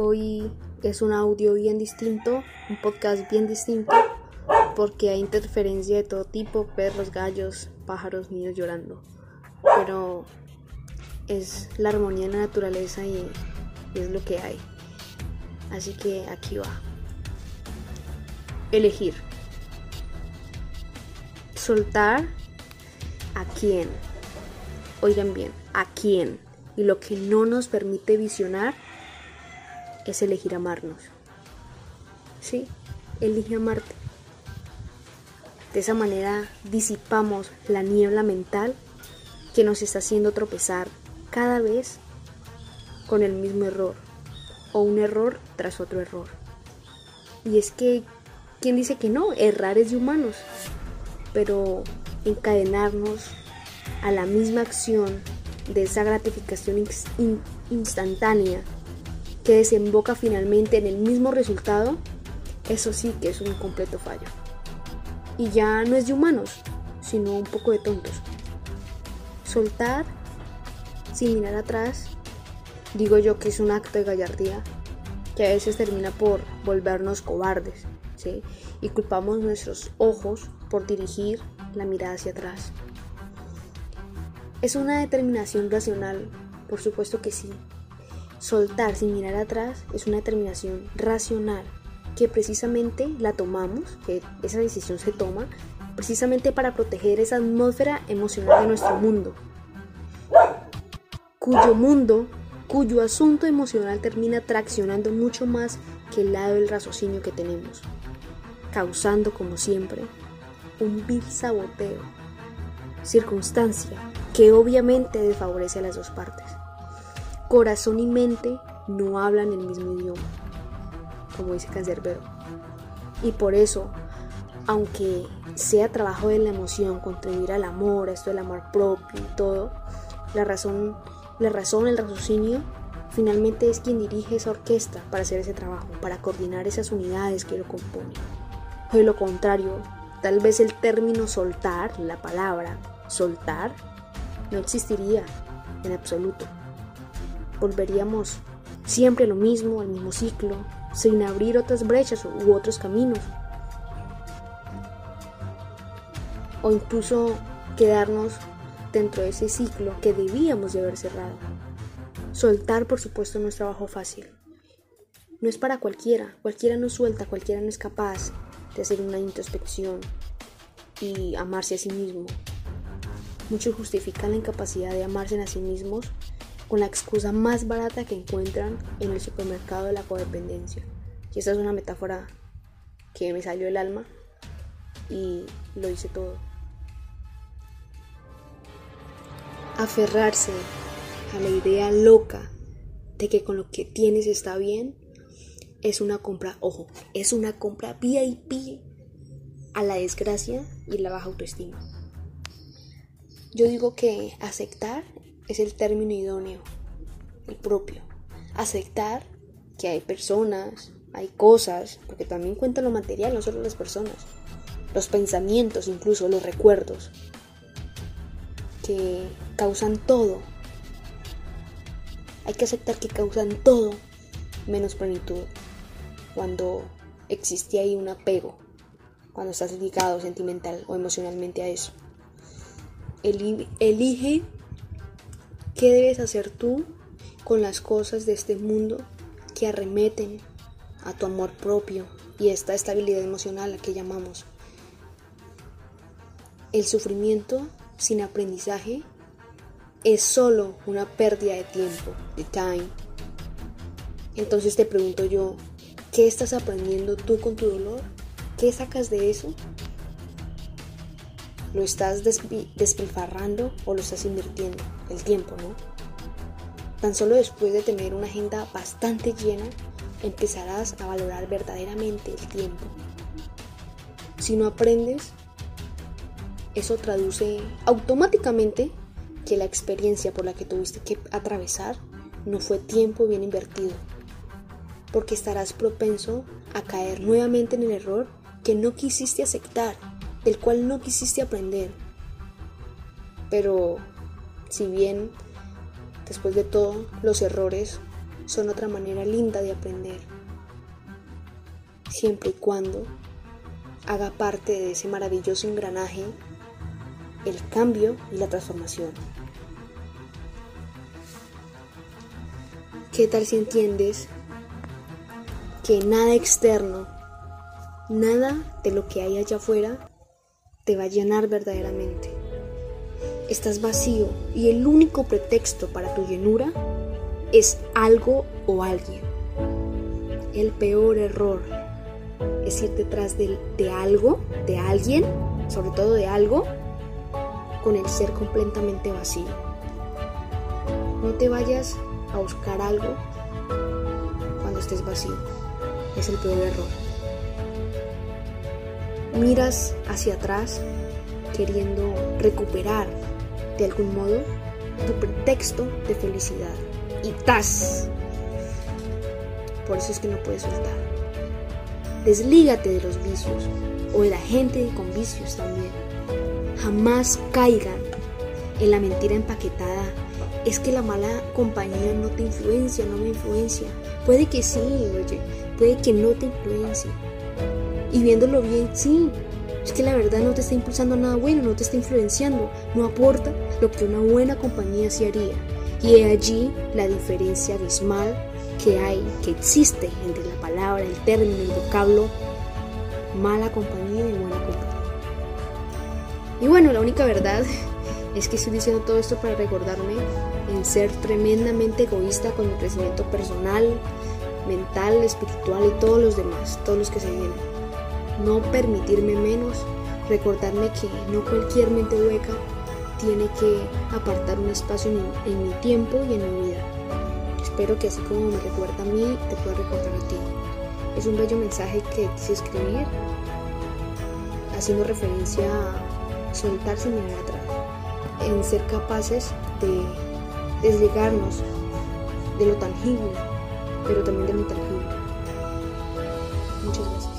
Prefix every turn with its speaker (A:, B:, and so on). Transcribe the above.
A: Hoy es un audio bien distinto, un podcast bien distinto, porque hay interferencia de todo tipo, perros, gallos, pájaros, niños llorando. Pero es la armonía en la naturaleza y, es lo que hay. Así que aquí va. Elegir. Soltar a quién. Oigan bien, a quién. Y lo que no nos permite visionar es elegir amarnos. Sí, elige amarte. De esa manera disipamos la niebla mental que nos está haciendo tropezar cada vez con el mismo error o un error tras otro error. Y es que, ¿quién dice que no? Errar es de humanos, pero encadenarnos a la misma acción de esa gratificación instantánea que desemboca finalmente en el mismo resultado, eso sí que es un completo fallo. Y ya no es de humanos, sino un poco de tontos. Soltar sin mirar atrás, digo yo que es un acto de gallardía que a veces termina por volvernos cobardes, ¿sí? Y culpamos nuestros ojos por dirigir la mirada hacia atrás. ¿Es una determinación racional? Por supuesto que sí, Soltar sin mirar atrás es una determinación racional que precisamente la tomamos, que esa decisión se toma precisamente para proteger esa atmósfera emocional de nuestro mundo, cuyo mundo, cuyo asunto emocional termina traccionando mucho más que el lado del raciocinio que tenemos, causando como siempre un vil saboteo, circunstancia que obviamente desfavorece a las dos partes corazón y mente no hablan el mismo idioma, como dice Cancerbero. Y por eso, aunque sea trabajo de la emoción, contribuir al amor, a esto del amor propio y todo, la razón, la razón, el raciocinio, finalmente es quien dirige esa orquesta para hacer ese trabajo, para coordinar esas unidades que lo componen. O de lo contrario, tal vez el término soltar, la palabra soltar, no existiría en absoluto volveríamos siempre lo mismo, al mismo ciclo, sin abrir otras brechas u otros caminos. O incluso quedarnos dentro de ese ciclo que debíamos de haber cerrado. Soltar, por supuesto, no es trabajo fácil. No es para cualquiera, cualquiera no suelta, cualquiera no es capaz de hacer una introspección y amarse a sí mismo. Muchos justifican la incapacidad de amarse a sí mismos con la excusa más barata que encuentran en el supermercado de la codependencia. Y esa es una metáfora que me salió del alma y lo hice todo. Aferrarse a la idea loca de que con lo que tienes está bien es una compra, ojo, es una compra VIP a la desgracia y la baja autoestima. Yo digo que aceptar es el término idóneo, el propio. Aceptar que hay personas, hay cosas, porque también cuenta lo material, no solo las personas, los pensamientos, incluso los recuerdos, que causan todo. Hay que aceptar que causan todo menos plenitud. Cuando existe ahí un apego, cuando estás ligado sentimental o emocionalmente a eso. Elige ¿Qué debes hacer tú con las cosas de este mundo que arremeten a tu amor propio y esta estabilidad emocional a que llamamos? El sufrimiento sin aprendizaje es solo una pérdida de tiempo, de time. Entonces te pregunto yo, ¿qué estás aprendiendo tú con tu dolor? ¿Qué sacas de eso? ¿Lo estás despilfarrando o lo estás invirtiendo? El tiempo, ¿no? Tan solo después de tener una agenda bastante llena, empezarás a valorar verdaderamente el tiempo. Si no aprendes, eso traduce automáticamente que la experiencia por la que tuviste que atravesar no fue tiempo bien invertido, porque estarás propenso a caer nuevamente en el error que no quisiste aceptar del cual no quisiste aprender. Pero si bien, después de todo, los errores son otra manera linda de aprender, siempre y cuando haga parte de ese maravilloso engranaje el cambio y la transformación. ¿Qué tal si entiendes que nada externo, nada de lo que hay allá afuera te va a llenar verdaderamente? Estás vacío y el único pretexto para tu llenura es algo o alguien. El peor error es ir detrás de, de algo, de alguien, sobre todo de algo, con el ser completamente vacío. No te vayas a buscar algo cuando estés vacío. Es el peor error. Miras hacia atrás queriendo recuperar de algún modo tu pretexto de felicidad. Y ¡tas! Por eso es que no puedes soltar. Deslígate de los vicios o de la gente con vicios también. Jamás caigan en la mentira empaquetada es que la mala compañía no te influencia, no me influencia. Puede que sí, oye, puede que no te influencie. Y viéndolo bien, sí, es que la verdad no te está impulsando nada bueno, no te está influenciando, no aporta lo que una buena compañía sí haría. Y he allí la diferencia abismal que hay, que existe entre la palabra, el término, el vocablo mala compañía y buena compañía. Y bueno, la única verdad es que estoy diciendo todo esto para recordarme en ser tremendamente egoísta con mi crecimiento personal, mental, espiritual y todos los demás, todos los que se vienen. No permitirme menos, recordarme que no cualquier mente hueca tiene que apartar un espacio en mi, tiempo y en mi vida. Espero que así como me recuerda a mí, te pueda recordar a ti. Es un bello mensaje que quise escribir, haciendo referencia a soltarse y mirar atrás en ser capaces de desligarnos de lo tangible, pero también de lo intangible. Muchas gracias.